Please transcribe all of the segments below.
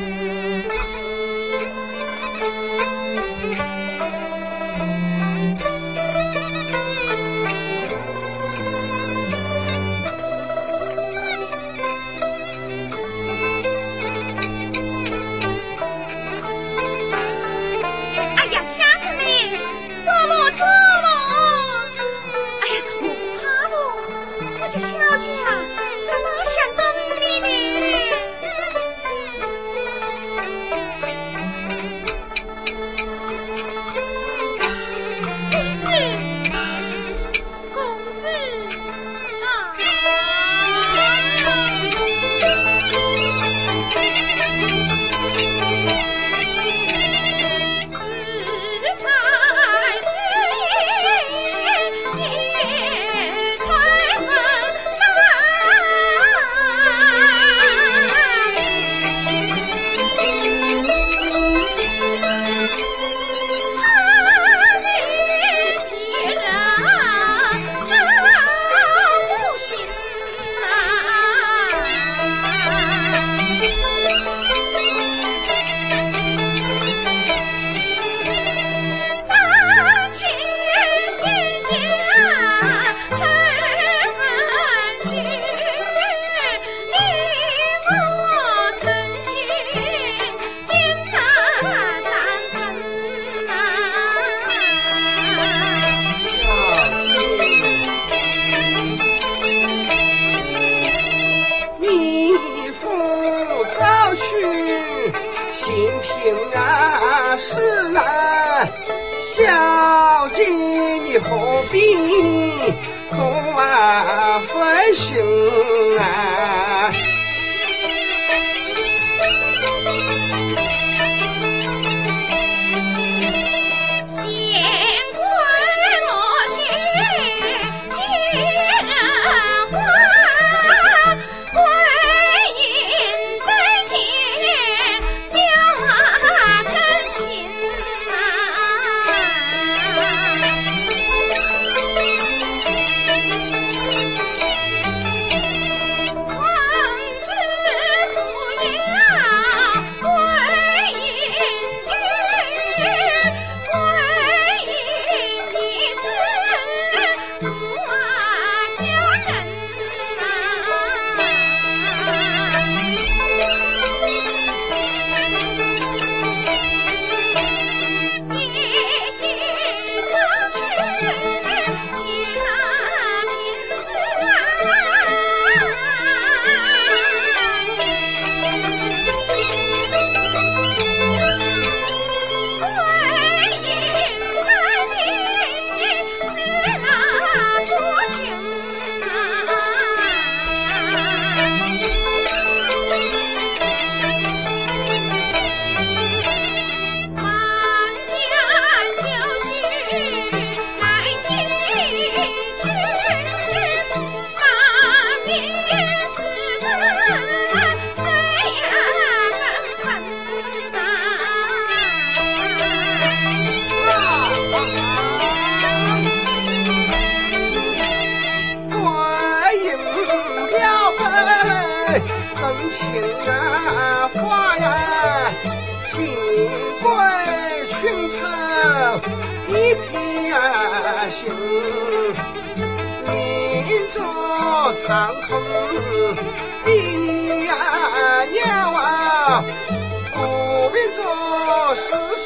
Thank you. 是那小姐，你何必多费心啊？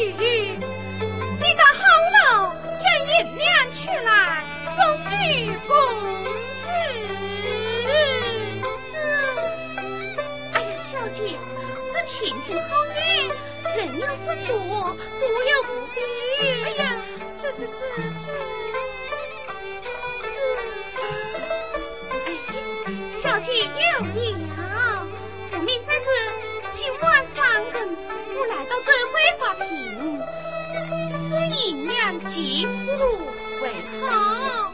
你到后楼将银两取来，送与公子。哎呀，小姐，这前厅好冷，人要是多，多又不便呀。这这这这。哎，小姐有礼。但结果为好。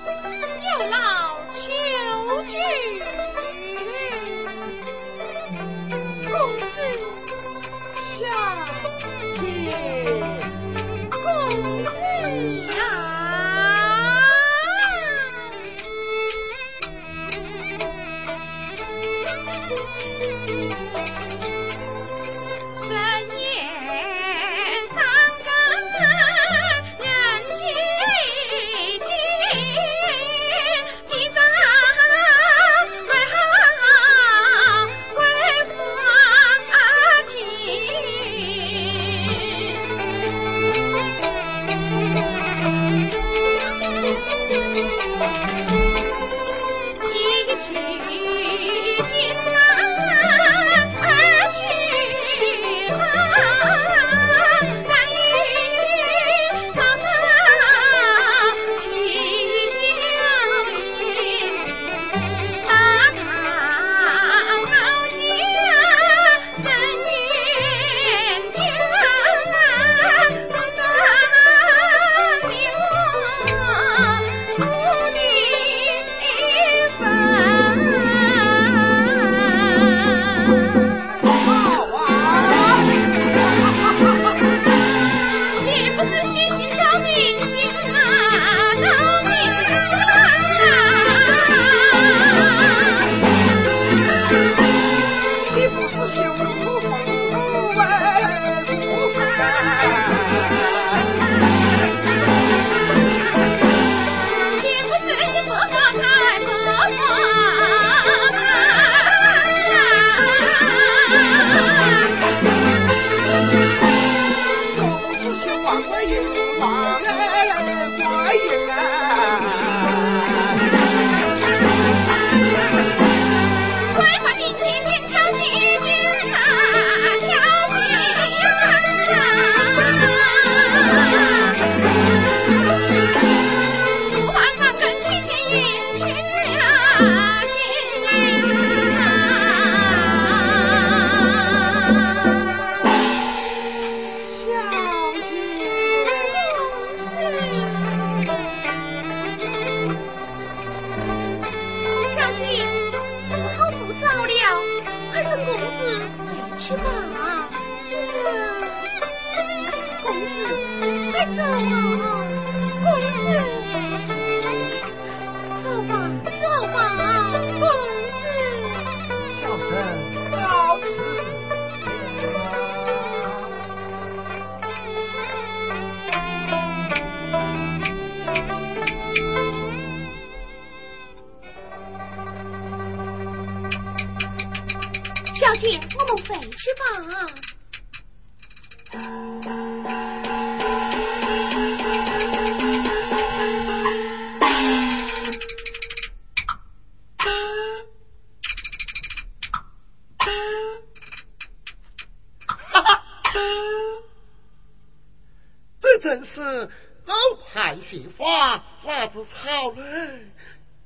这正是老派学法，哪知草内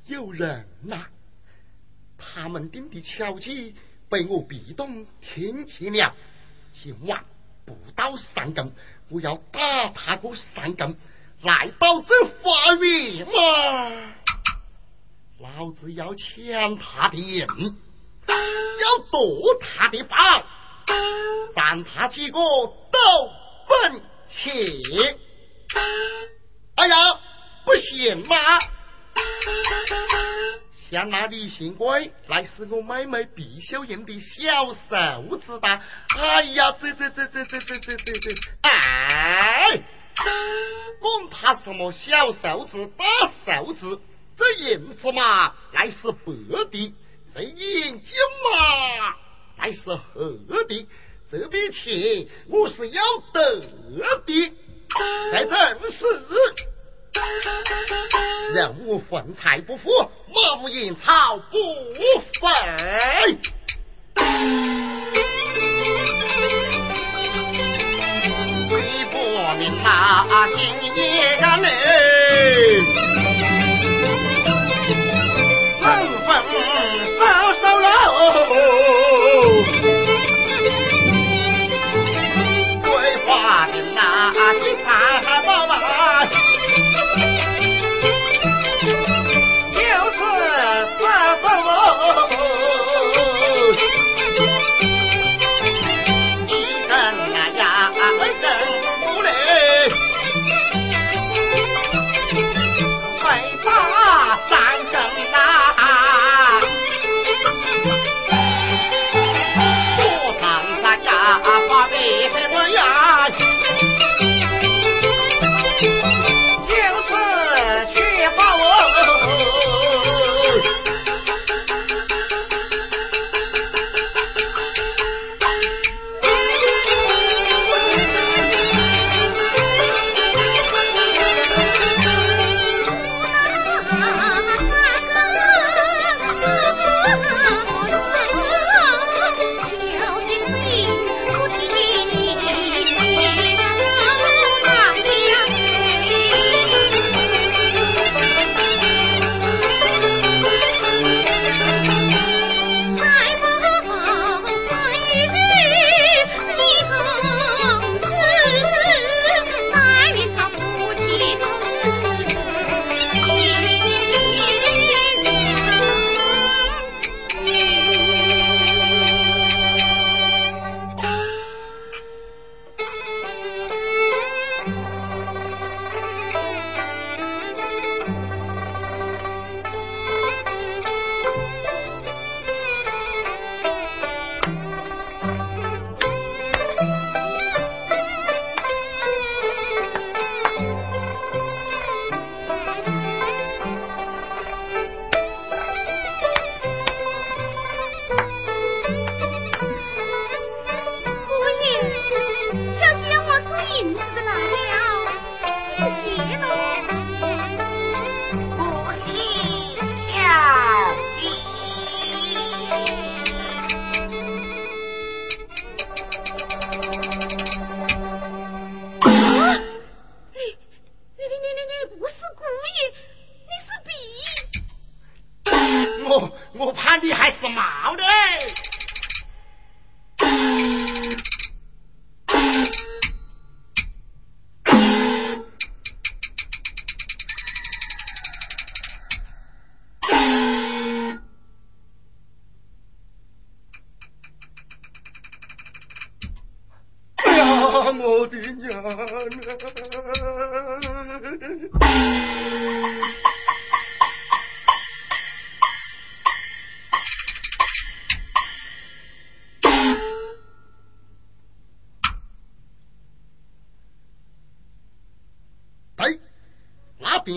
有人呐，他们定的巧计。被我壁咚听见了，今晚不到三更，我要打他个三更，来到这法院嘛，老子要抢他的人，要夺他的宝，让他几个都分钱。哎呀，不行吗？向那李新贵来是我妹妹毕秀英的小瘦子的。哎呀，这这这这这这这这这，哎，管他什么小瘦子大瘦子，这银子嘛，乃是白的；这银金嘛，乃是黑的。这笔钱我是要得的，在正是。人无横财不富，马无银草不肥。为国民那今夜嘞，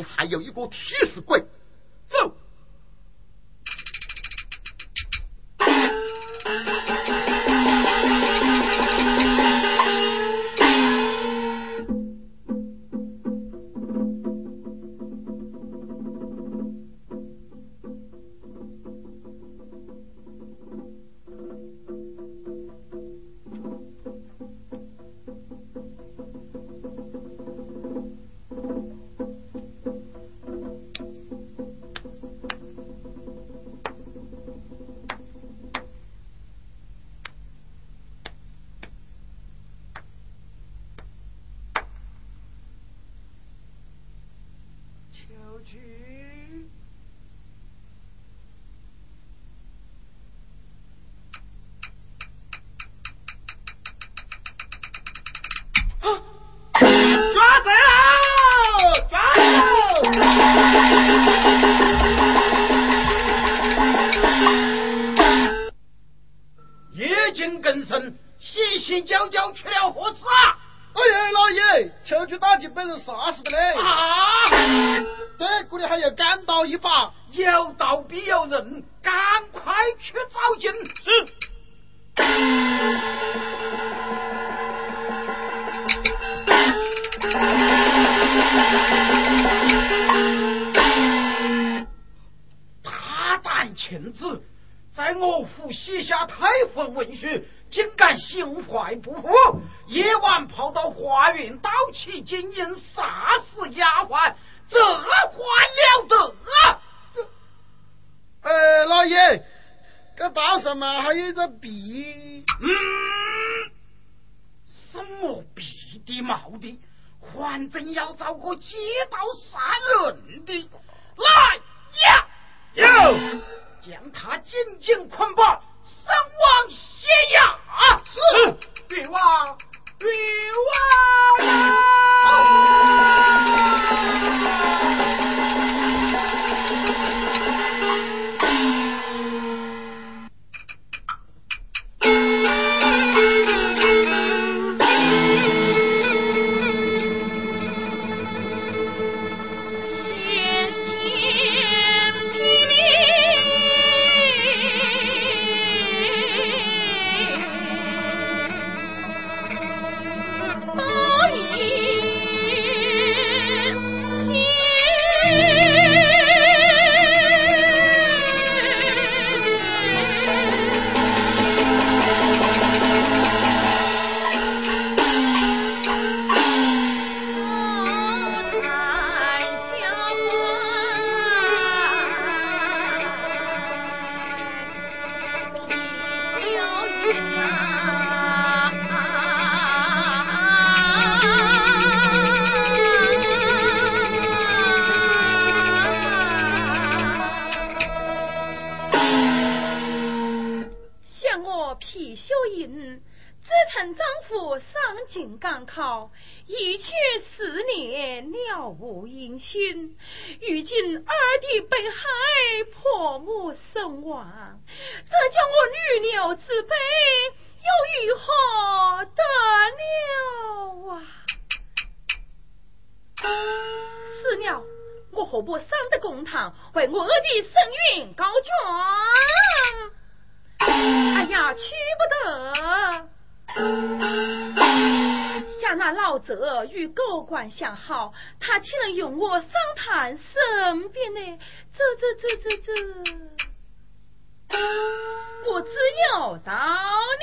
还有一个替死鬼，抓走！抓走！夜静更深，洗洗脚脚去了何事啊？哎呀，老爷，秋菊大姐被人杀死的嘞！啊！对，这里还要赶刀一把。有道必有人，赶快去找金。是。大胆犬子，在我府写下太妃文书，竟敢心怀不服，夜晚跑到花园盗取金银，杀死丫鬟，这还了得啊！呃，老爷，这大什么还有一个笔。嗯，什么笔的毛的，反正要找个街道杀人的，来呀！有，将他紧紧捆绑，送往下压。是，欲望，欲望。上京赶考，一去四年了无音讯。如今二弟被害，婆母身亡，这叫我女流之辈，又如何得了啊？死了，我何不上得公堂，为我二弟申冤告状？哎呀，去不得！像那老者与狗官相好，他岂能容我上谈身边呢？这这这这这，我自有道理。